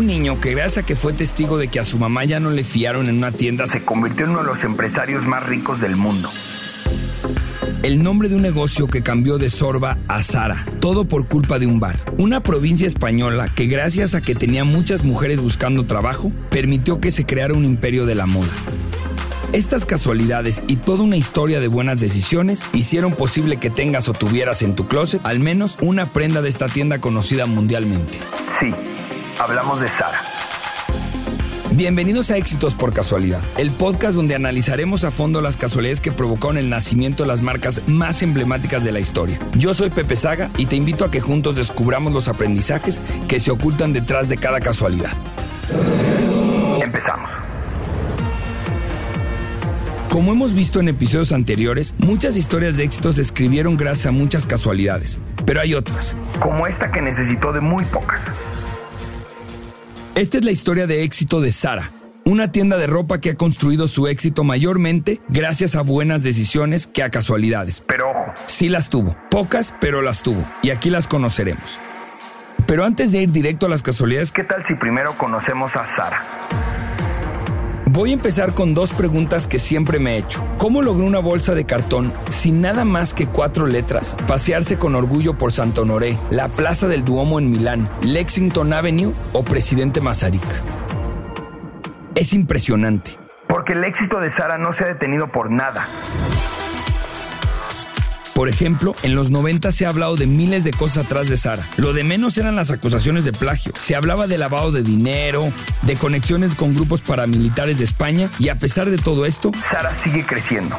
Un niño que gracias a que fue testigo de que a su mamá ya no le fiaron en una tienda se convirtió en uno de los empresarios más ricos del mundo. El nombre de un negocio que cambió de Sorba a Sara, todo por culpa de un bar. Una provincia española que gracias a que tenía muchas mujeres buscando trabajo, permitió que se creara un imperio de la moda. Estas casualidades y toda una historia de buenas decisiones hicieron posible que tengas o tuvieras en tu closet al menos una prenda de esta tienda conocida mundialmente. Sí, hablamos de Sara. Bienvenidos a Éxitos por Casualidad, el podcast donde analizaremos a fondo las casualidades que provocaron el nacimiento de las marcas más emblemáticas de la historia. Yo soy Pepe Saga y te invito a que juntos descubramos los aprendizajes que se ocultan detrás de cada casualidad. Empezamos. Como hemos visto en episodios anteriores, muchas historias de éxito se escribieron gracias a muchas casualidades, pero hay otras, como esta que necesitó de muy pocas. Esta es la historia de éxito de Sara, una tienda de ropa que ha construido su éxito mayormente gracias a buenas decisiones que a casualidades. Pero ojo, sí las tuvo, pocas, pero las tuvo, y aquí las conoceremos. Pero antes de ir directo a las casualidades, ¿qué tal si primero conocemos a Sara? Voy a empezar con dos preguntas que siempre me he hecho. ¿Cómo logró una bolsa de cartón sin nada más que cuatro letras pasearse con orgullo por Santo Honoré, la Plaza del Duomo en Milán, Lexington Avenue o Presidente Mazarik? Es impresionante. Porque el éxito de Sara no se ha detenido por nada. Por ejemplo, en los 90 se ha hablado de miles de cosas atrás de Sara. Lo de menos eran las acusaciones de plagio. Se hablaba de lavado de dinero, de conexiones con grupos paramilitares de España y a pesar de todo esto, Sara sigue creciendo.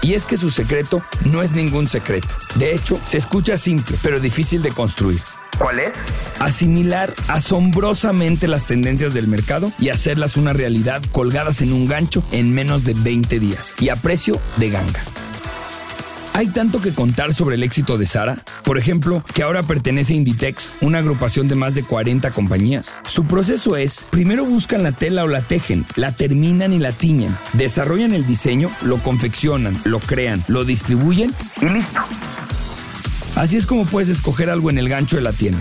Y es que su secreto no es ningún secreto. De hecho, se escucha simple, pero difícil de construir. ¿Cuál es? Asimilar asombrosamente las tendencias del mercado y hacerlas una realidad colgadas en un gancho en menos de 20 días y a precio de ganga. Hay tanto que contar sobre el éxito de Sara. Por ejemplo, que ahora pertenece a Inditex, una agrupación de más de 40 compañías. Su proceso es, primero buscan la tela o la tejen, la terminan y la tiñen, desarrollan el diseño, lo confeccionan, lo crean, lo distribuyen y listo. Así es como puedes escoger algo en el gancho de la tienda.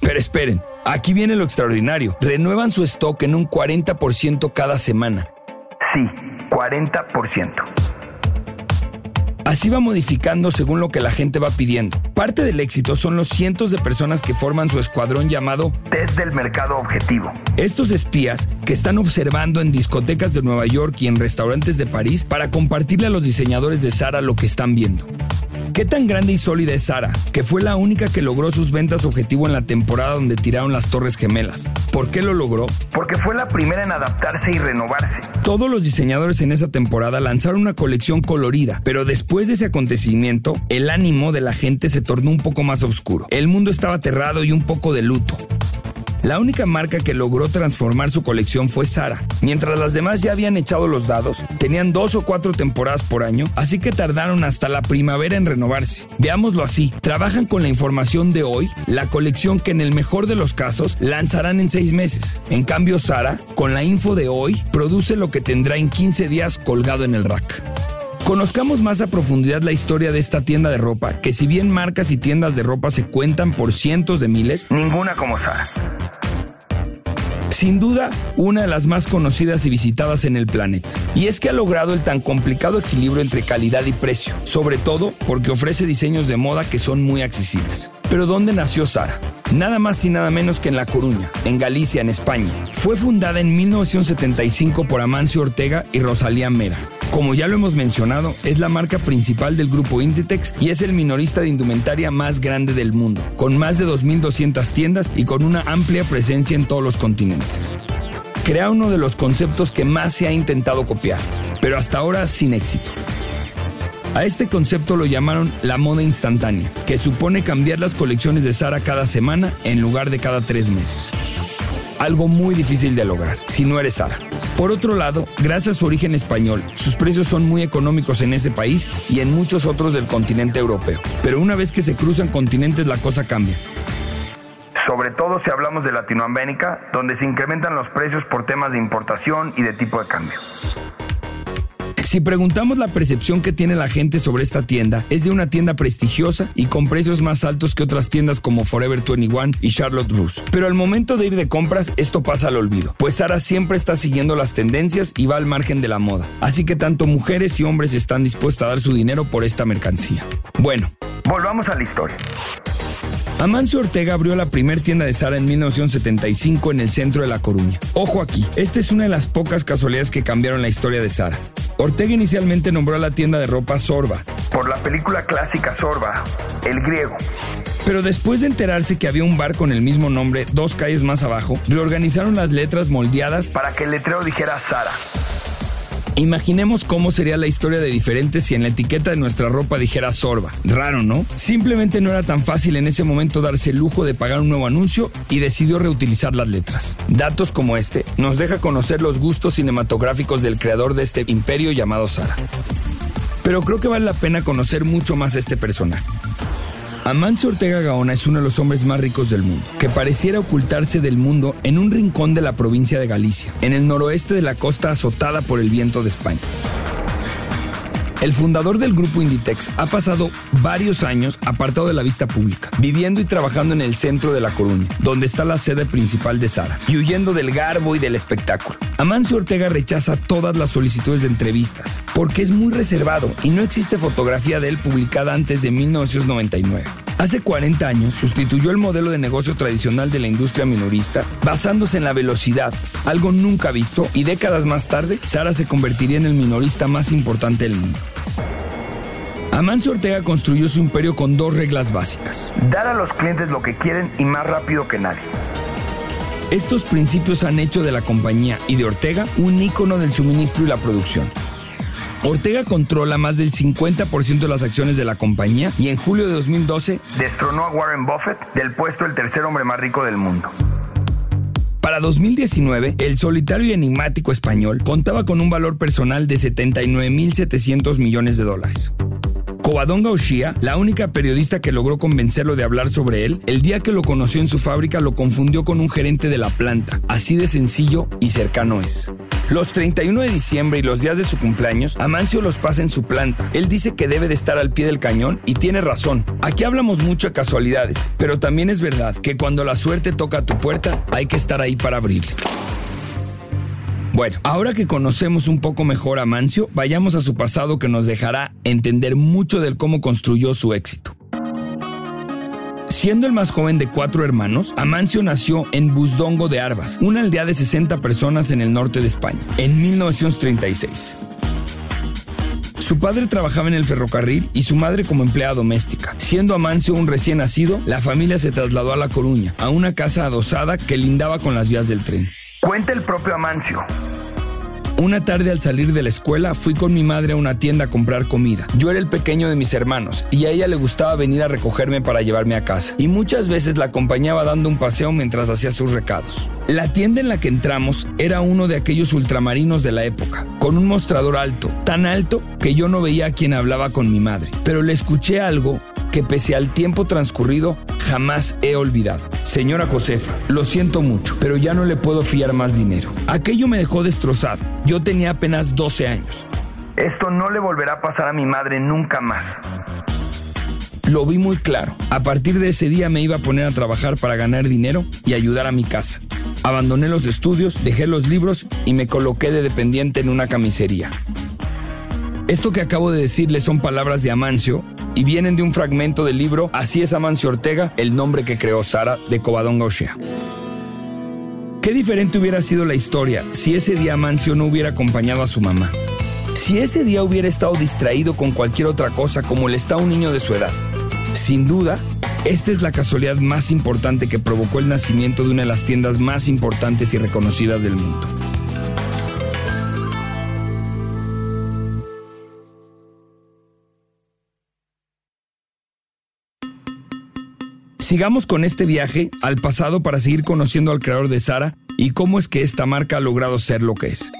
Pero esperen, aquí viene lo extraordinario. Renuevan su stock en un 40% cada semana. Sí, 40%. Así va modificando según lo que la gente va pidiendo. Parte del éxito son los cientos de personas que forman su escuadrón llamado Test del Mercado Objetivo. Estos espías que están observando en discotecas de Nueva York y en restaurantes de París para compartirle a los diseñadores de Sara lo que están viendo. ¿Qué tan grande y sólida es Sara, que fue la única que logró sus ventas objetivo en la temporada donde tiraron las Torres Gemelas? ¿Por qué lo logró? Porque fue la primera en adaptarse y renovarse. Todos los diseñadores en esa temporada lanzaron una colección colorida, pero después de ese acontecimiento, el ánimo de la gente se tornó un poco más oscuro. El mundo estaba aterrado y un poco de luto. La única marca que logró transformar su colección fue Sara. Mientras las demás ya habían echado los dados, tenían dos o cuatro temporadas por año, así que tardaron hasta la primavera en renovarse. Veámoslo así, trabajan con la información de hoy, la colección que en el mejor de los casos lanzarán en seis meses. En cambio, Sara, con la info de hoy, produce lo que tendrá en 15 días colgado en el rack. Conozcamos más a profundidad la historia de esta tienda de ropa, que si bien marcas y tiendas de ropa se cuentan por cientos de miles, ninguna como Sara. Sin duda, una de las más conocidas y visitadas en el planeta. Y es que ha logrado el tan complicado equilibrio entre calidad y precio, sobre todo porque ofrece diseños de moda que son muy accesibles. Pero ¿dónde nació Sara? Nada más y nada menos que en La Coruña, en Galicia, en España. Fue fundada en 1975 por Amancio Ortega y Rosalía Mera. Como ya lo hemos mencionado, es la marca principal del grupo Inditex y es el minorista de indumentaria más grande del mundo, con más de 2.200 tiendas y con una amplia presencia en todos los continentes. Crea uno de los conceptos que más se ha intentado copiar, pero hasta ahora sin éxito. A este concepto lo llamaron la moda instantánea, que supone cambiar las colecciones de Sara cada semana en lugar de cada tres meses. Algo muy difícil de lograr, si no eres Sara. Por otro lado, gracias a su origen español, sus precios son muy económicos en ese país y en muchos otros del continente europeo. Pero una vez que se cruzan continentes la cosa cambia. Sobre todo si hablamos de Latinoamérica, donde se incrementan los precios por temas de importación y de tipo de cambio. Si preguntamos la percepción que tiene la gente sobre esta tienda, es de una tienda prestigiosa y con precios más altos que otras tiendas como Forever 21 y Charlotte Russe. Pero al momento de ir de compras, esto pasa al olvido, pues Sara siempre está siguiendo las tendencias y va al margen de la moda. Así que tanto mujeres y hombres están dispuestos a dar su dinero por esta mercancía. Bueno, volvamos a la historia. Amancio Ortega abrió la primer tienda de Sara en 1975 en el centro de La Coruña. Ojo aquí, esta es una de las pocas casualidades que cambiaron la historia de Sara. Ortega inicialmente nombró a la tienda de ropa Sorba, por la película clásica Sorba, El griego. Pero después de enterarse que había un bar con el mismo nombre dos calles más abajo, reorganizaron las letras moldeadas para que el letrero dijera Sara. Imaginemos cómo sería la historia de diferentes si en la etiqueta de nuestra ropa dijera Sorba. Raro, ¿no? Simplemente no era tan fácil en ese momento darse el lujo de pagar un nuevo anuncio y decidió reutilizar las letras. Datos como este nos deja conocer los gustos cinematográficos del creador de este imperio llamado Sara. Pero creo que vale la pena conocer mucho más a este personaje. Amancio Ortega Gaona es uno de los hombres más ricos del mundo, que pareciera ocultarse del mundo en un rincón de la provincia de Galicia, en el noroeste de la costa azotada por el viento de España. El fundador del grupo Inditex ha pasado varios años apartado de la vista pública, viviendo y trabajando en el centro de La Coruña, donde está la sede principal de Sara, y huyendo del garbo y del espectáculo. Amancio Ortega rechaza todas las solicitudes de entrevistas, porque es muy reservado y no existe fotografía de él publicada antes de 1999. Hace 40 años sustituyó el modelo de negocio tradicional de la industria minorista basándose en la velocidad, algo nunca visto, y décadas más tarde, Sara se convertiría en el minorista más importante del mundo. Amancio Ortega construyó su imperio con dos reglas básicas. Dar a los clientes lo que quieren y más rápido que nadie. Estos principios han hecho de la compañía y de Ortega un ícono del suministro y la producción. Ortega controla más del 50% de las acciones de la compañía y en julio de 2012 destronó a Warren Buffett del puesto del tercer hombre más rico del mundo. Para 2019, el solitario y enigmático español contaba con un valor personal de 79.700 millones de dólares. Covadonga Oshia, la única periodista que logró convencerlo de hablar sobre él, el día que lo conoció en su fábrica lo confundió con un gerente de la planta. Así de sencillo y cercano es. Los 31 de diciembre y los días de su cumpleaños, Amancio los pasa en su planta. Él dice que debe de estar al pie del cañón y tiene razón. Aquí hablamos mucho de casualidades, pero también es verdad que cuando la suerte toca a tu puerta, hay que estar ahí para abrirle. Bueno, ahora que conocemos un poco mejor a Mancio, vayamos a su pasado que nos dejará entender mucho del cómo construyó su éxito. Siendo el más joven de cuatro hermanos, Amancio nació en Busdongo de Arbas, una aldea de 60 personas en el norte de España, en 1936. Su padre trabajaba en el ferrocarril y su madre como empleada doméstica. Siendo Amancio un recién nacido, la familia se trasladó a La Coruña, a una casa adosada que lindaba con las vías del tren. Cuenta el propio Amancio. Una tarde al salir de la escuela fui con mi madre a una tienda a comprar comida. Yo era el pequeño de mis hermanos y a ella le gustaba venir a recogerme para llevarme a casa. Y muchas veces la acompañaba dando un paseo mientras hacía sus recados. La tienda en la que entramos era uno de aquellos ultramarinos de la época, con un mostrador alto, tan alto que yo no veía a quien hablaba con mi madre. Pero le escuché algo que pese al tiempo transcurrido jamás he olvidado. Señora Josefa, lo siento mucho, pero ya no le puedo fiar más dinero. Aquello me dejó destrozado. Yo tenía apenas 12 años. Esto no le volverá a pasar a mi madre nunca más. Lo vi muy claro. A partir de ese día me iba a poner a trabajar para ganar dinero y ayudar a mi casa. Abandoné los estudios, dejé los libros y me coloqué de dependiente en una camisería. Esto que acabo de decirle son palabras de Amancio y vienen de un fragmento del libro Así es Amancio Ortega, el nombre que creó Sara de Covadonga Oshea. Qué diferente hubiera sido la historia si ese día Amancio no hubiera acompañado a su mamá. Si ese día hubiera estado distraído con cualquier otra cosa como le está un niño de su edad. Sin duda, esta es la casualidad más importante que provocó el nacimiento de una de las tiendas más importantes y reconocidas del mundo. Sigamos con este viaje al pasado para seguir conociendo al creador de Sara y cómo es que esta marca ha logrado ser lo que es.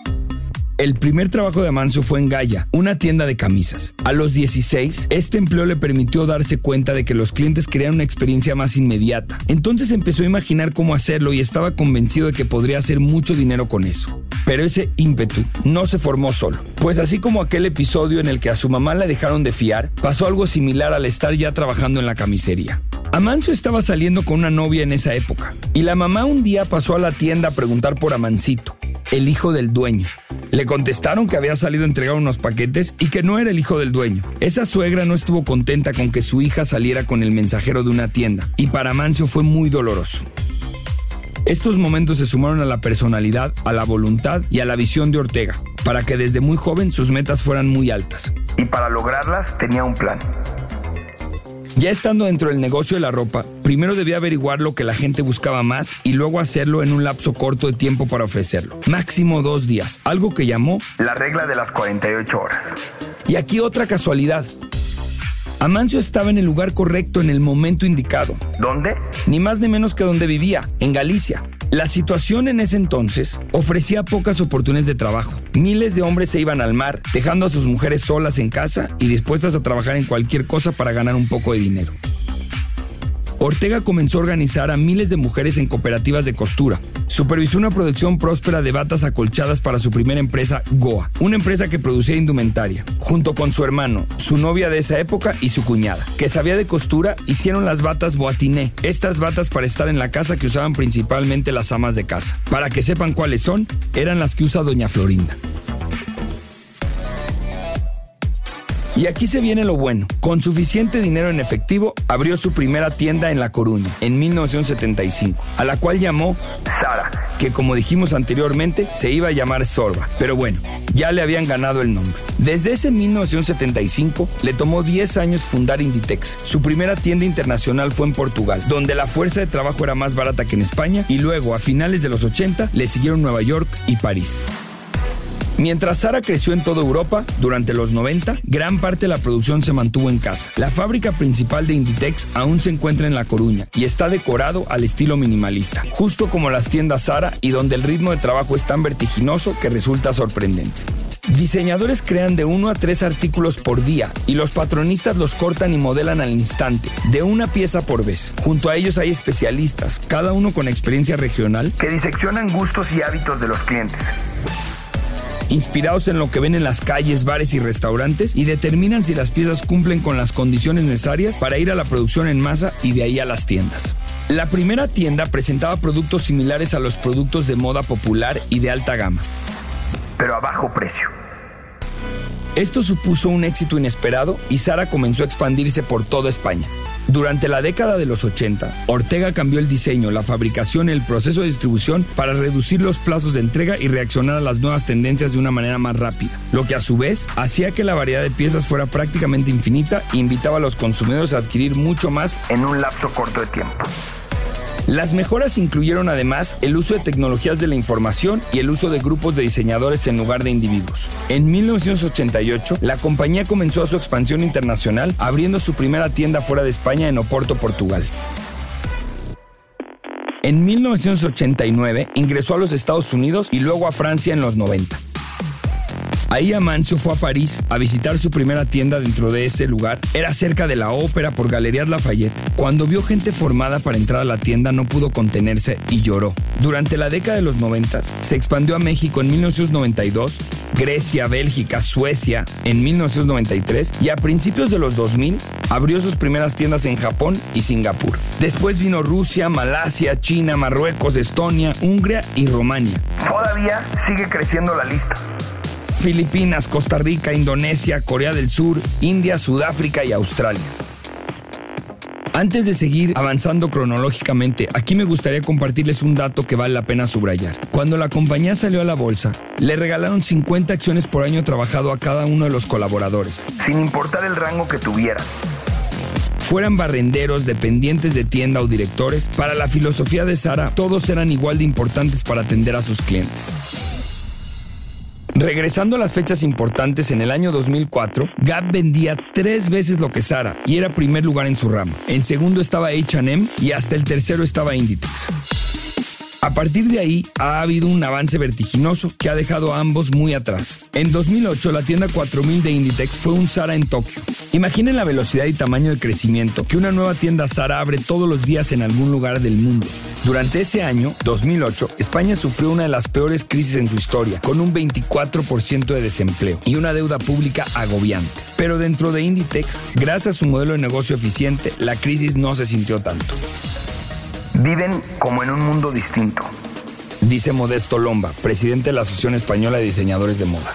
El primer trabajo de Amancio fue en Gaia, una tienda de camisas. A los 16, este empleo le permitió darse cuenta de que los clientes querían una experiencia más inmediata. Entonces empezó a imaginar cómo hacerlo y estaba convencido de que podría hacer mucho dinero con eso. Pero ese ímpetu no se formó solo, pues así como aquel episodio en el que a su mamá la dejaron de fiar, pasó algo similar al estar ya trabajando en la camisería. Amancio estaba saliendo con una novia en esa época, y la mamá un día pasó a la tienda a preguntar por Amancito, el hijo del dueño. Le contestaron que había salido a entregar unos paquetes y que no era el hijo del dueño. Esa suegra no estuvo contenta con que su hija saliera con el mensajero de una tienda, y para Amancio fue muy doloroso. Estos momentos se sumaron a la personalidad, a la voluntad y a la visión de Ortega, para que desde muy joven sus metas fueran muy altas. Y para lograrlas tenía un plan. Ya estando dentro del negocio de la ropa, primero debía averiguar lo que la gente buscaba más y luego hacerlo en un lapso corto de tiempo para ofrecerlo. Máximo dos días, algo que llamó la regla de las 48 horas. Y aquí otra casualidad. Amancio estaba en el lugar correcto en el momento indicado. ¿Dónde? Ni más ni menos que donde vivía, en Galicia. La situación en ese entonces ofrecía pocas oportunidades de trabajo. Miles de hombres se iban al mar, dejando a sus mujeres solas en casa y dispuestas a trabajar en cualquier cosa para ganar un poco de dinero. Ortega comenzó a organizar a miles de mujeres en cooperativas de costura. Supervisó una producción próspera de batas acolchadas para su primera empresa, Goa, una empresa que producía indumentaria. Junto con su hermano, su novia de esa época y su cuñada, que sabía de costura, hicieron las batas boatiné, estas batas para estar en la casa que usaban principalmente las amas de casa. Para que sepan cuáles son, eran las que usa doña Florinda. Y aquí se viene lo bueno. Con suficiente dinero en efectivo, abrió su primera tienda en La Coruña, en 1975, a la cual llamó Sara, que como dijimos anteriormente, se iba a llamar Sorba. Pero bueno, ya le habían ganado el nombre. Desde ese 1975, le tomó 10 años fundar Inditex. Su primera tienda internacional fue en Portugal, donde la fuerza de trabajo era más barata que en España, y luego, a finales de los 80, le siguieron Nueva York y París. Mientras Sara creció en toda Europa, durante los 90, gran parte de la producción se mantuvo en casa. La fábrica principal de Inditex aún se encuentra en La Coruña y está decorado al estilo minimalista, justo como las tiendas Sara y donde el ritmo de trabajo es tan vertiginoso que resulta sorprendente. Diseñadores crean de uno a tres artículos por día y los patronistas los cortan y modelan al instante, de una pieza por vez. Junto a ellos hay especialistas, cada uno con experiencia regional, que diseccionan gustos y hábitos de los clientes inspirados en lo que ven en las calles, bares y restaurantes y determinan si las piezas cumplen con las condiciones necesarias para ir a la producción en masa y de ahí a las tiendas. La primera tienda presentaba productos similares a los productos de moda popular y de alta gama. Pero a bajo precio. Esto supuso un éxito inesperado y Sara comenzó a expandirse por toda España. Durante la década de los 80, Ortega cambió el diseño, la fabricación y el proceso de distribución para reducir los plazos de entrega y reaccionar a las nuevas tendencias de una manera más rápida, lo que a su vez hacía que la variedad de piezas fuera prácticamente infinita e invitaba a los consumidores a adquirir mucho más en un lapso corto de tiempo. Las mejoras incluyeron además el uso de tecnologías de la información y el uso de grupos de diseñadores en lugar de individuos. En 1988, la compañía comenzó su expansión internacional abriendo su primera tienda fuera de España en Oporto, Portugal. En 1989 ingresó a los Estados Unidos y luego a Francia en los 90. Ahí Amancio fue a París a visitar su primera tienda dentro de ese lugar. Era cerca de la ópera por Galerías Lafayette. Cuando vio gente formada para entrar a la tienda no pudo contenerse y lloró. Durante la década de los 90 se expandió a México en 1992, Grecia, Bélgica, Suecia en 1993 y a principios de los 2000 abrió sus primeras tiendas en Japón y Singapur. Después vino Rusia, Malasia, China, Marruecos, Estonia, Hungría y Rumania. Todavía sigue creciendo la lista. Filipinas, Costa Rica, Indonesia, Corea del Sur, India, Sudáfrica y Australia. Antes de seguir avanzando cronológicamente, aquí me gustaría compartirles un dato que vale la pena subrayar. Cuando la compañía salió a la bolsa, le regalaron 50 acciones por año trabajado a cada uno de los colaboradores. Sin importar el rango que tuvieran. Fueran barrenderos, dependientes de tienda o directores, para la filosofía de Sara, todos eran igual de importantes para atender a sus clientes. Regresando a las fechas importantes, en el año 2004, Gap vendía tres veces lo que Sara y era primer lugar en su ramo. En segundo estaba HM y hasta el tercero estaba Inditex. A partir de ahí ha habido un avance vertiginoso que ha dejado a ambos muy atrás. En 2008 la tienda 4000 de Inditex fue un Sara en Tokio. Imaginen la velocidad y tamaño de crecimiento que una nueva tienda Sara abre todos los días en algún lugar del mundo. Durante ese año, 2008, España sufrió una de las peores crisis en su historia, con un 24% de desempleo y una deuda pública agobiante. Pero dentro de Inditex, gracias a su modelo de negocio eficiente, la crisis no se sintió tanto. Viven como en un mundo distinto. Dice Modesto Lomba, presidente de la Asociación Española de Diseñadores de Moda.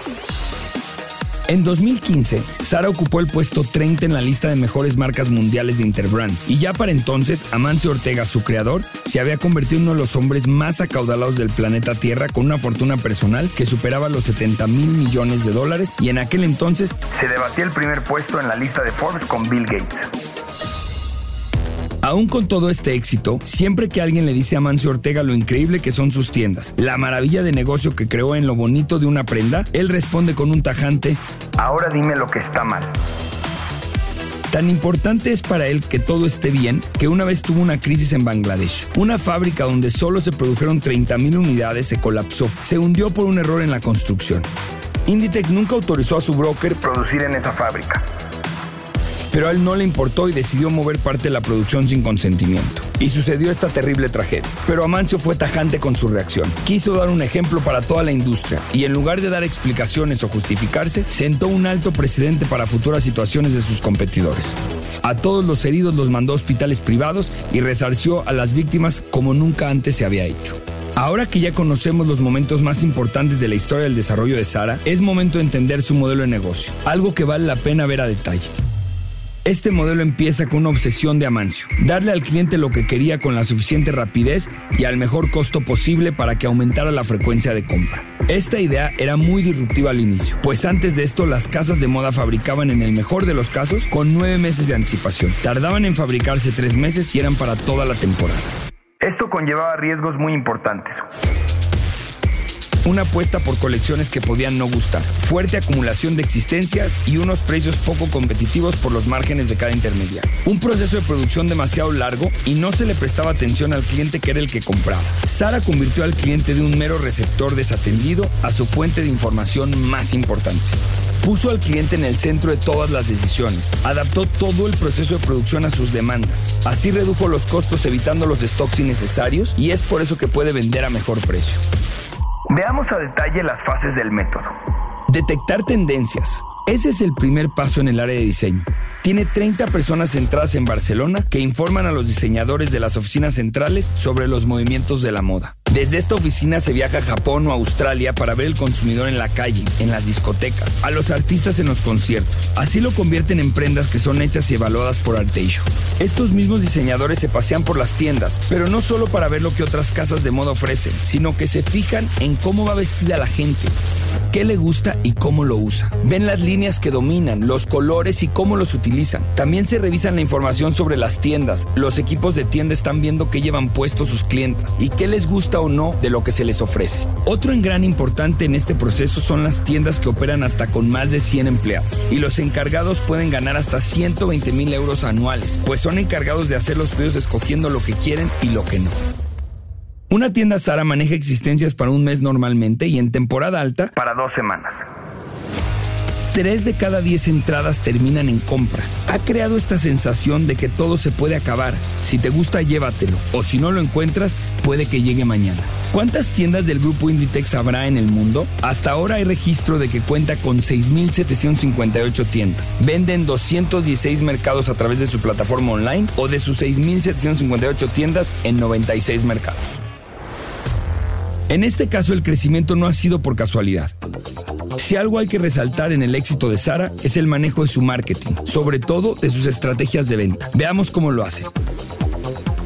En 2015, Sara ocupó el puesto 30 en la lista de mejores marcas mundiales de Interbrand y ya para entonces Amancio Ortega, su creador, se había convertido en uno de los hombres más acaudalados del planeta Tierra con una fortuna personal que superaba los 70 mil millones de dólares y en aquel entonces se debatía el primer puesto en la lista de Forbes con Bill Gates. Aún con todo este éxito, siempre que alguien le dice a Mancio Ortega lo increíble que son sus tiendas, la maravilla de negocio que creó en lo bonito de una prenda, él responde con un tajante, Ahora dime lo que está mal. Tan importante es para él que todo esté bien que una vez tuvo una crisis en Bangladesh. Una fábrica donde solo se produjeron 30.000 unidades se colapsó. Se hundió por un error en la construcción. Inditex nunca autorizó a su broker producir en esa fábrica pero a él no le importó y decidió mover parte de la producción sin consentimiento. Y sucedió esta terrible tragedia. Pero Amancio fue tajante con su reacción. Quiso dar un ejemplo para toda la industria y en lugar de dar explicaciones o justificarse, sentó un alto precedente para futuras situaciones de sus competidores. A todos los heridos los mandó a hospitales privados y resarció a las víctimas como nunca antes se había hecho. Ahora que ya conocemos los momentos más importantes de la historia del desarrollo de Sara, es momento de entender su modelo de negocio, algo que vale la pena ver a detalle. Este modelo empieza con una obsesión de Amancio, darle al cliente lo que quería con la suficiente rapidez y al mejor costo posible para que aumentara la frecuencia de compra. Esta idea era muy disruptiva al inicio, pues antes de esto las casas de moda fabricaban en el mejor de los casos con nueve meses de anticipación. Tardaban en fabricarse tres meses y eran para toda la temporada. Esto conllevaba riesgos muy importantes una apuesta por colecciones que podían no gustar, fuerte acumulación de existencias y unos precios poco competitivos por los márgenes de cada intermediario. Un proceso de producción demasiado largo y no se le prestaba atención al cliente que era el que compraba. Sara convirtió al cliente de un mero receptor desatendido a su fuente de información más importante. Puso al cliente en el centro de todas las decisiones, adaptó todo el proceso de producción a sus demandas. Así redujo los costos evitando los stocks innecesarios y es por eso que puede vender a mejor precio. Veamos a detalle las fases del método. Detectar tendencias. Ese es el primer paso en el área de diseño. Tiene 30 personas centradas en Barcelona que informan a los diseñadores de las oficinas centrales sobre los movimientos de la moda. Desde esta oficina se viaja a Japón o Australia para ver el consumidor en la calle, en las discotecas, a los artistas en los conciertos. Así lo convierten en prendas que son hechas y evaluadas por Arteixo. Estos mismos diseñadores se pasean por las tiendas, pero no solo para ver lo que otras casas de moda ofrecen, sino que se fijan en cómo va vestida la gente, qué le gusta y cómo lo usa. Ven las líneas que dominan, los colores y cómo los utilizan. También se revisan la información sobre las tiendas. Los equipos de tienda están viendo qué llevan puestos sus clientes y qué les gusta o no de lo que se les ofrece. Otro en gran importante en este proceso son las tiendas que operan hasta con más de 100 empleados y los encargados pueden ganar hasta 120 mil euros anuales, pues son encargados de hacer los pedidos escogiendo lo que quieren y lo que no. Una tienda Sara maneja existencias para un mes normalmente y en temporada alta para dos semanas. Tres de cada diez entradas terminan en compra. Ha creado esta sensación de que todo se puede acabar. Si te gusta, llévatelo. O si no lo encuentras, puede que llegue mañana. ¿Cuántas tiendas del grupo Inditex habrá en el mundo? Hasta ahora hay registro de que cuenta con 6.758 tiendas. Venden 216 mercados a través de su plataforma online o de sus 6.758 tiendas en 96 mercados. En este caso el crecimiento no ha sido por casualidad. Si algo hay que resaltar en el éxito de Sara es el manejo de su marketing, sobre todo de sus estrategias de venta. Veamos cómo lo hace.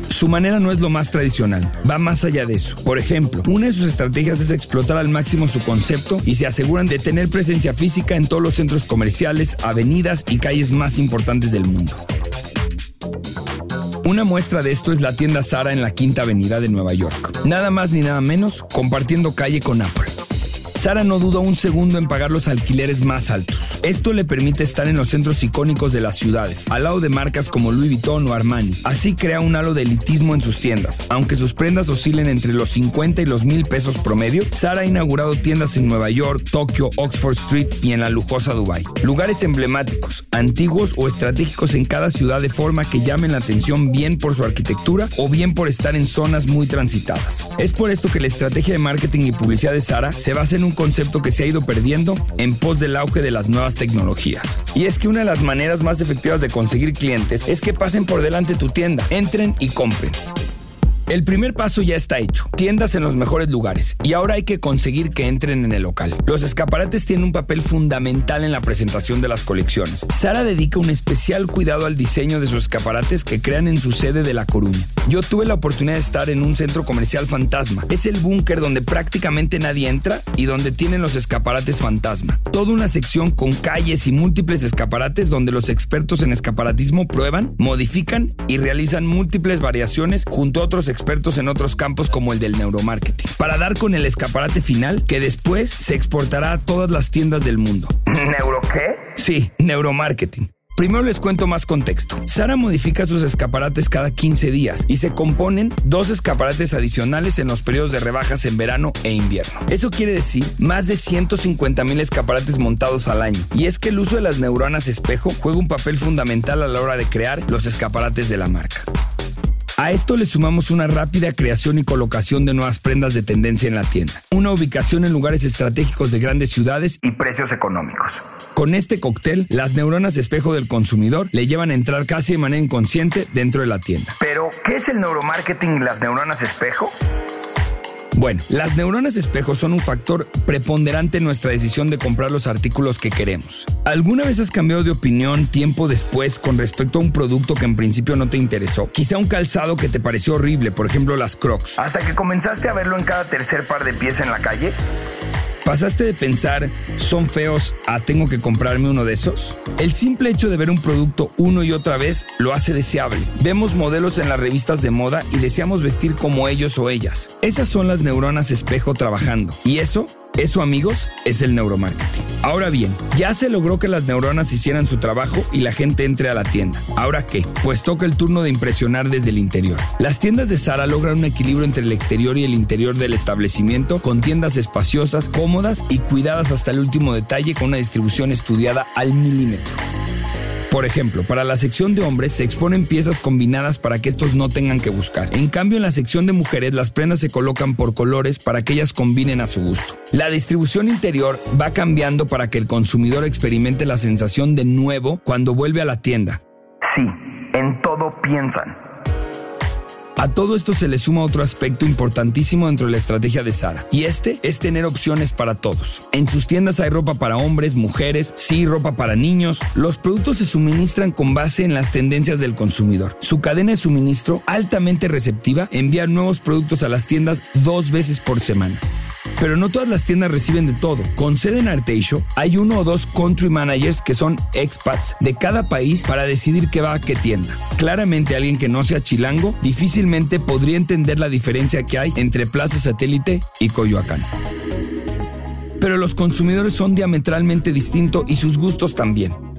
Su manera no es lo más tradicional, va más allá de eso. Por ejemplo, una de sus estrategias es explotar al máximo su concepto y se aseguran de tener presencia física en todos los centros comerciales, avenidas y calles más importantes del mundo. Una muestra de esto es la tienda Sara en la Quinta Avenida de Nueva York. Nada más ni nada menos compartiendo calle con Apple. Sara no duda un segundo en pagar los alquileres más altos. Esto le permite estar en los centros icónicos de las ciudades, al lado de marcas como Louis Vuitton o Armani. Así crea un halo de elitismo en sus tiendas. Aunque sus prendas oscilen entre los 50 y los mil pesos promedio, Sara ha inaugurado tiendas en Nueva York, Tokio, Oxford Street y en la lujosa Dubai. Lugares emblemáticos, antiguos o estratégicos en cada ciudad de forma que llamen la atención bien por su arquitectura o bien por estar en zonas muy transitadas. Es por esto que la estrategia de marketing y publicidad de Sara se basa en un concepto que se ha ido perdiendo en pos del auge de las nuevas tecnologías. Y es que una de las maneras más efectivas de conseguir clientes es que pasen por delante tu tienda, entren y compren. El primer paso ya está hecho. Tiendas en los mejores lugares. Y ahora hay que conseguir que entren en el local. Los escaparates tienen un papel fundamental en la presentación de las colecciones. Sara dedica un especial cuidado al diseño de sus escaparates que crean en su sede de La Coruña. Yo tuve la oportunidad de estar en un centro comercial fantasma. Es el búnker donde prácticamente nadie entra y donde tienen los escaparates fantasma. Toda una sección con calles y múltiples escaparates donde los expertos en escaparatismo prueban, modifican y realizan múltiples variaciones junto a otros expertos en otros campos como el del neuromarketing, para dar con el escaparate final que después se exportará a todas las tiendas del mundo. ¿Neuro qué? Sí, neuromarketing. Primero les cuento más contexto. Sara modifica sus escaparates cada 15 días y se componen dos escaparates adicionales en los periodos de rebajas en verano e invierno. Eso quiere decir más de 150 mil escaparates montados al año. Y es que el uso de las neuronas espejo juega un papel fundamental a la hora de crear los escaparates de la marca. A esto le sumamos una rápida creación y colocación de nuevas prendas de tendencia en la tienda, una ubicación en lugares estratégicos de grandes ciudades y precios económicos. Con este cóctel, las neuronas espejo del consumidor le llevan a entrar casi de manera inconsciente dentro de la tienda. Pero, ¿qué es el neuromarketing y las neuronas espejo? Bueno, las neuronas espejo son un factor preponderante en nuestra decisión de comprar los artículos que queremos. ¿Alguna vez has cambiado de opinión tiempo después con respecto a un producto que en principio no te interesó? Quizá un calzado que te pareció horrible, por ejemplo las Crocs. Hasta que comenzaste a verlo en cada tercer par de pies en la calle. ¿Pasaste de pensar, son feos, a tengo que comprarme uno de esos? El simple hecho de ver un producto una y otra vez lo hace deseable. Vemos modelos en las revistas de moda y deseamos vestir como ellos o ellas. Esas son las neuronas espejo trabajando. Y eso eso, amigos, es el neuromarketing. Ahora bien, ya se logró que las neuronas hicieran su trabajo y la gente entre a la tienda. ¿Ahora qué? Pues toca el turno de impresionar desde el interior. Las tiendas de Sara logran un equilibrio entre el exterior y el interior del establecimiento con tiendas espaciosas, cómodas y cuidadas hasta el último detalle con una distribución estudiada al milímetro. Por ejemplo, para la sección de hombres se exponen piezas combinadas para que estos no tengan que buscar. En cambio, en la sección de mujeres las prendas se colocan por colores para que ellas combinen a su gusto. La distribución interior va cambiando para que el consumidor experimente la sensación de nuevo cuando vuelve a la tienda. Sí, en todo piensan. A todo esto se le suma otro aspecto importantísimo dentro de la estrategia de Sara, y este es tener opciones para todos. En sus tiendas hay ropa para hombres, mujeres, sí, ropa para niños. Los productos se suministran con base en las tendencias del consumidor. Su cadena de suministro, altamente receptiva, envía nuevos productos a las tiendas dos veces por semana. Pero no todas las tiendas reciben de todo. Con sede en Arteixo, hay uno o dos country managers que son expats de cada país para decidir qué va a qué tienda. Claramente alguien que no sea chilango podría entender la diferencia que hay entre Plaza Satélite y Coyoacán. Pero los consumidores son diametralmente distintos y sus gustos también.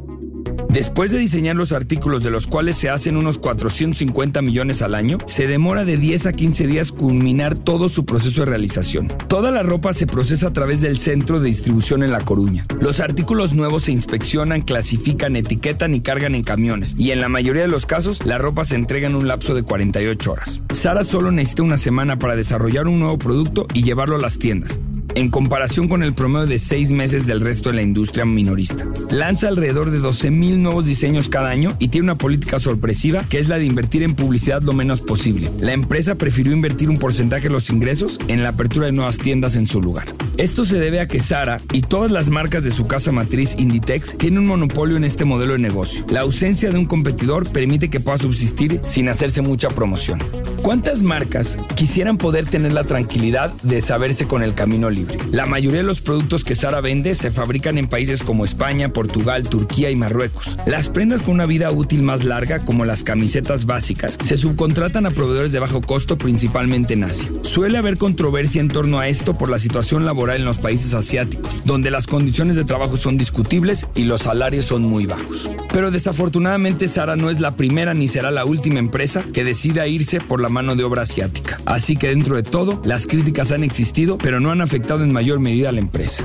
Después de diseñar los artículos de los cuales se hacen unos 450 millones al año, se demora de 10 a 15 días culminar todo su proceso de realización. Toda la ropa se procesa a través del centro de distribución en La Coruña. Los artículos nuevos se inspeccionan, clasifican, etiquetan y cargan en camiones. Y en la mayoría de los casos, la ropa se entrega en un lapso de 48 horas. Sara solo necesita una semana para desarrollar un nuevo producto y llevarlo a las tiendas en comparación con el promedio de seis meses del resto de la industria minorista. Lanza alrededor de 12.000 nuevos diseños cada año y tiene una política sorpresiva que es la de invertir en publicidad lo menos posible. La empresa prefirió invertir un porcentaje de los ingresos en la apertura de nuevas tiendas en su lugar. Esto se debe a que Sara y todas las marcas de su casa matriz Inditex tienen un monopolio en este modelo de negocio. La ausencia de un competidor permite que pueda subsistir sin hacerse mucha promoción. ¿Cuántas marcas quisieran poder tener la tranquilidad de saberse con el camino libre? La mayoría de los productos que Sara vende se fabrican en países como España, Portugal, Turquía y Marruecos. Las prendas con una vida útil más larga, como las camisetas básicas, se subcontratan a proveedores de bajo costo principalmente en Asia. Suele haber controversia en torno a esto por la situación laboral en los países asiáticos, donde las condiciones de trabajo son discutibles y los salarios son muy bajos. Pero desafortunadamente Sara no es la primera ni será la última empresa que decida irse por la mano de obra asiática. Así que dentro de todo, las críticas han existido, pero no han afectado en mayor medida a la empresa.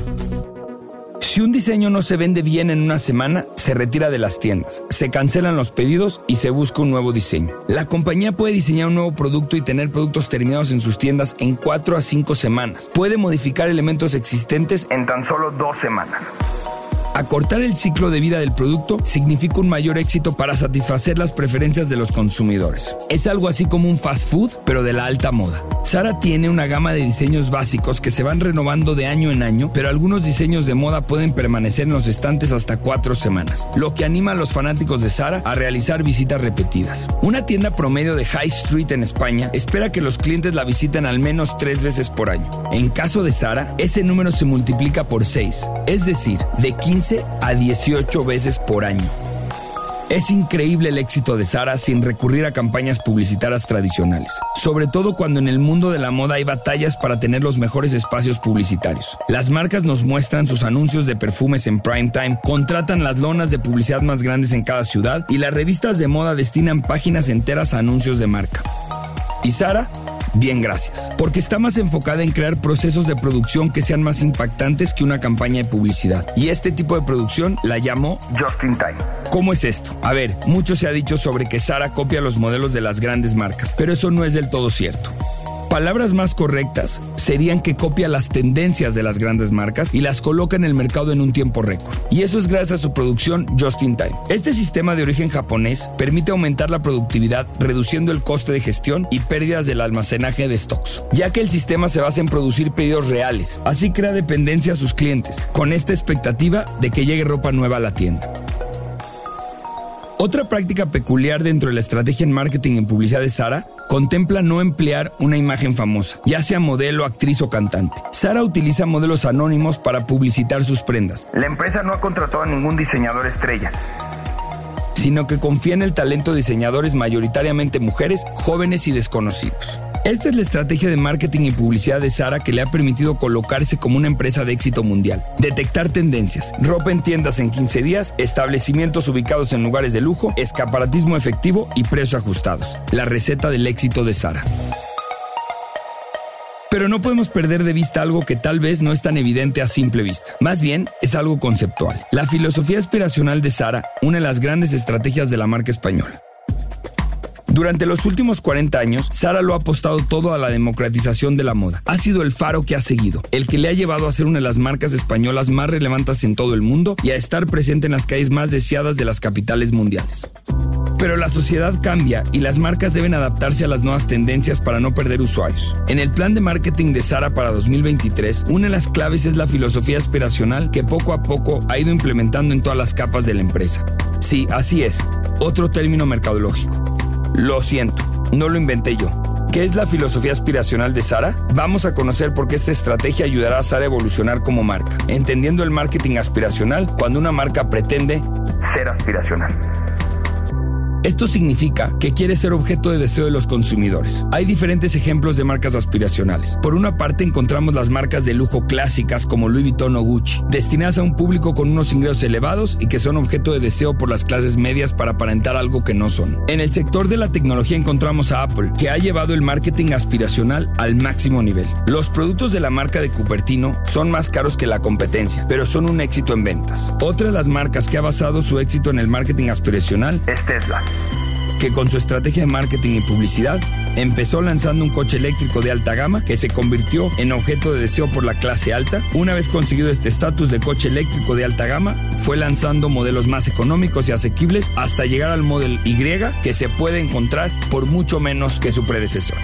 Si un diseño no se vende bien en una semana, se retira de las tiendas, se cancelan los pedidos y se busca un nuevo diseño. La compañía puede diseñar un nuevo producto y tener productos terminados en sus tiendas en 4 a 5 semanas. Puede modificar elementos existentes en tan solo dos semanas. Acortar el ciclo de vida del producto significa un mayor éxito para satisfacer las preferencias de los consumidores. Es algo así como un fast food, pero de la alta moda. Sara tiene una gama de diseños básicos que se van renovando de año en año, pero algunos diseños de moda pueden permanecer en los estantes hasta cuatro semanas, lo que anima a los fanáticos de Sara a realizar visitas repetidas. Una tienda promedio de High Street en España espera que los clientes la visiten al menos tres veces por año. En caso de Sara, ese número se multiplica por seis, es decir, de 15 a 18 veces por año. Es increíble el éxito de Sara sin recurrir a campañas publicitarias tradicionales, sobre todo cuando en el mundo de la moda hay batallas para tener los mejores espacios publicitarios. Las marcas nos muestran sus anuncios de perfumes en prime time, contratan las lonas de publicidad más grandes en cada ciudad y las revistas de moda destinan páginas enteras a anuncios de marca. Y Sara Bien, gracias. Porque está más enfocada en crear procesos de producción que sean más impactantes que una campaña de publicidad. Y este tipo de producción la llamó Just in Time. ¿Cómo es esto? A ver, mucho se ha dicho sobre que Sara copia los modelos de las grandes marcas, pero eso no es del todo cierto. Palabras más correctas serían que copia las tendencias de las grandes marcas y las coloca en el mercado en un tiempo récord. Y eso es gracias a su producción Just in Time. Este sistema de origen japonés permite aumentar la productividad reduciendo el coste de gestión y pérdidas del almacenaje de stocks, ya que el sistema se basa en producir pedidos reales. Así crea dependencia a sus clientes, con esta expectativa de que llegue ropa nueva a la tienda. Otra práctica peculiar dentro de la estrategia en marketing y publicidad de Sara contempla no emplear una imagen famosa, ya sea modelo, actriz o cantante. Sara utiliza modelos anónimos para publicitar sus prendas. La empresa no ha contratado a ningún diseñador estrella sino que confía en el talento de diseñadores mayoritariamente mujeres, jóvenes y desconocidos. Esta es la estrategia de marketing y publicidad de Sara que le ha permitido colocarse como una empresa de éxito mundial. Detectar tendencias, ropa en tiendas en 15 días, establecimientos ubicados en lugares de lujo, escaparatismo efectivo y precios ajustados. La receta del éxito de Sara. Pero no podemos perder de vista algo que tal vez no es tan evidente a simple vista. Más bien, es algo conceptual. La filosofía aspiracional de Sara, una de las grandes estrategias de la marca española. Durante los últimos 40 años, Sara lo ha apostado todo a la democratización de la moda. Ha sido el faro que ha seguido, el que le ha llevado a ser una de las marcas españolas más relevantes en todo el mundo y a estar presente en las calles más deseadas de las capitales mundiales. Pero la sociedad cambia y las marcas deben adaptarse a las nuevas tendencias para no perder usuarios. En el plan de marketing de Sara para 2023, una de las claves es la filosofía aspiracional que poco a poco ha ido implementando en todas las capas de la empresa. Sí, así es, otro término mercadológico. Lo siento, no lo inventé yo. ¿Qué es la filosofía aspiracional de Sara? Vamos a conocer por qué esta estrategia ayudará a Sara a evolucionar como marca, entendiendo el marketing aspiracional cuando una marca pretende ser aspiracional. Esto significa que quiere ser objeto de deseo de los consumidores. Hay diferentes ejemplos de marcas aspiracionales. Por una parte encontramos las marcas de lujo clásicas como Louis Vuitton o Gucci, destinadas a un público con unos ingresos elevados y que son objeto de deseo por las clases medias para aparentar algo que no son. En el sector de la tecnología encontramos a Apple, que ha llevado el marketing aspiracional al máximo nivel. Los productos de la marca de Cupertino son más caros que la competencia, pero son un éxito en ventas. Otra de las marcas que ha basado su éxito en el marketing aspiracional es Tesla que con su estrategia de marketing y publicidad empezó lanzando un coche eléctrico de alta gama que se convirtió en objeto de deseo por la clase alta. Una vez conseguido este estatus de coche eléctrico de alta gama, fue lanzando modelos más económicos y asequibles hasta llegar al Model Y que se puede encontrar por mucho menos que su predecesor.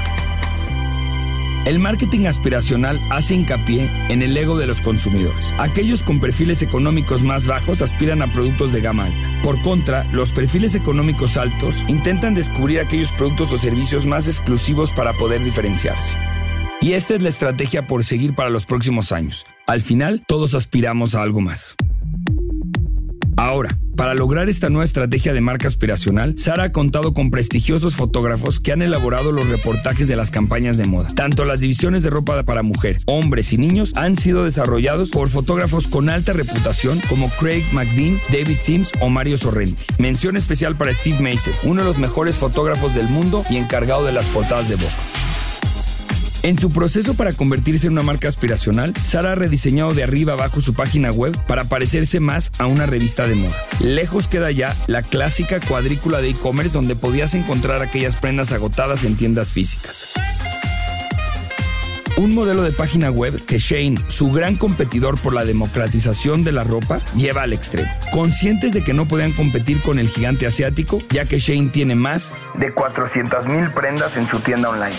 El marketing aspiracional hace hincapié en el ego de los consumidores. Aquellos con perfiles económicos más bajos aspiran a productos de gama alta. Por contra, los perfiles económicos altos intentan descubrir aquellos productos o servicios más exclusivos para poder diferenciarse. Y esta es la estrategia por seguir para los próximos años. Al final, todos aspiramos a algo más. Ahora, para lograr esta nueva estrategia de marca aspiracional, Sara ha contado con prestigiosos fotógrafos que han elaborado los reportajes de las campañas de moda. Tanto las divisiones de ropa para mujer, hombres y niños han sido desarrollados por fotógrafos con alta reputación como Craig McDean, David Sims o Mario Sorrenti. Mención especial para Steve Mason, uno de los mejores fotógrafos del mundo y encargado de las portadas de Vogue. En su proceso para convertirse en una marca aspiracional, Sara ha rediseñado de arriba abajo su página web para parecerse más a una revista de moda. Lejos queda ya la clásica cuadrícula de e-commerce donde podías encontrar aquellas prendas agotadas en tiendas físicas. Un modelo de página web que Shane, su gran competidor por la democratización de la ropa, lleva al extremo. Conscientes de que no podían competir con el gigante asiático, ya que Shane tiene más de 400.000 prendas en su tienda online.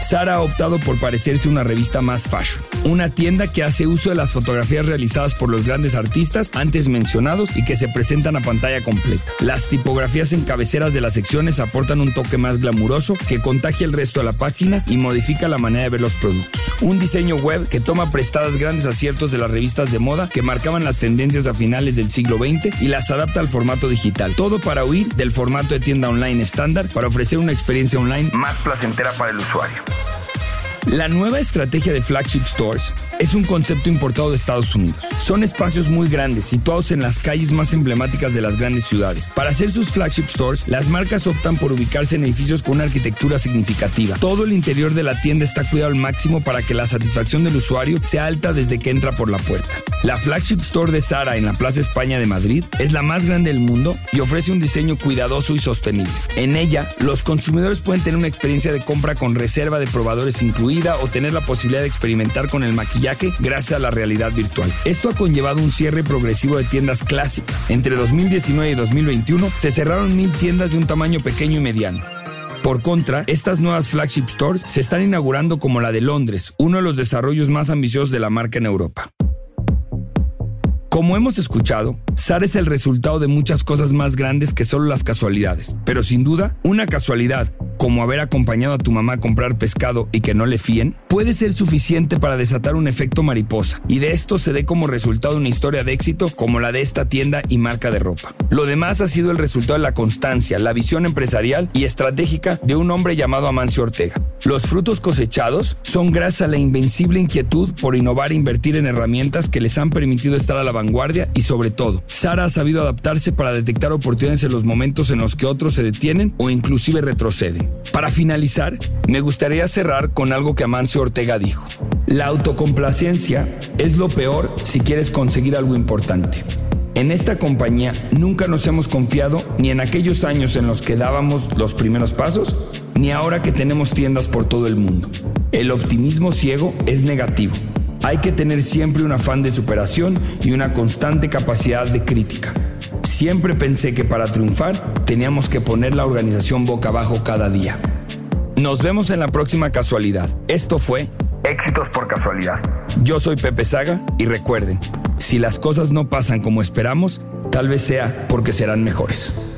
Sara ha optado por parecerse una revista más fashion, una tienda que hace uso de las fotografías realizadas por los grandes artistas antes mencionados y que se presentan a pantalla completa. Las tipografías en cabeceras de las secciones aportan un toque más glamuroso que contagia el resto de la página y modifica la manera de ver los productos. Un diseño web que toma prestadas grandes aciertos de las revistas de moda que marcaban las tendencias a finales del siglo XX y las adapta al formato digital. Todo para huir del formato de tienda online estándar para ofrecer una experiencia online más placentera para el usuario. Bye. La nueva estrategia de flagship stores es un concepto importado de Estados Unidos. Son espacios muy grandes, situados en las calles más emblemáticas de las grandes ciudades. Para hacer sus flagship stores, las marcas optan por ubicarse en edificios con una arquitectura significativa. Todo el interior de la tienda está cuidado al máximo para que la satisfacción del usuario sea alta desde que entra por la puerta. La flagship store de Sara en la Plaza España de Madrid es la más grande del mundo y ofrece un diseño cuidadoso y sostenible. En ella, los consumidores pueden tener una experiencia de compra con reserva de probadores incluida o tener la posibilidad de experimentar con el maquillaje gracias a la realidad virtual. Esto ha conllevado un cierre progresivo de tiendas clásicas. Entre 2019 y 2021 se cerraron mil tiendas de un tamaño pequeño y mediano. Por contra, estas nuevas flagship stores se están inaugurando como la de Londres, uno de los desarrollos más ambiciosos de la marca en Europa. Como hemos escuchado, SAR es el resultado de muchas cosas más grandes que solo las casualidades, pero sin duda, una casualidad como haber acompañado a tu mamá a comprar pescado y que no le fíen, puede ser suficiente para desatar un efecto mariposa, y de esto se dé como resultado una historia de éxito como la de esta tienda y marca de ropa. Lo demás ha sido el resultado de la constancia, la visión empresarial y estratégica de un hombre llamado Amancio Ortega. Los frutos cosechados son gracias a la invencible inquietud por innovar e invertir en herramientas que les han permitido estar a la vanguardia y sobre todo, Sara ha sabido adaptarse para detectar oportunidades en los momentos en los que otros se detienen o inclusive retroceden. Para finalizar, me gustaría cerrar con algo que Amancio Ortega dijo. La autocomplacencia es lo peor si quieres conseguir algo importante. En esta compañía nunca nos hemos confiado ni en aquellos años en los que dábamos los primeros pasos, ni ahora que tenemos tiendas por todo el mundo. El optimismo ciego es negativo. Hay que tener siempre un afán de superación y una constante capacidad de crítica. Siempre pensé que para triunfar teníamos que poner la organización boca abajo cada día. Nos vemos en la próxima casualidad. Esto fue Éxitos por casualidad. Yo soy Pepe Saga y recuerden, si las cosas no pasan como esperamos, tal vez sea porque serán mejores.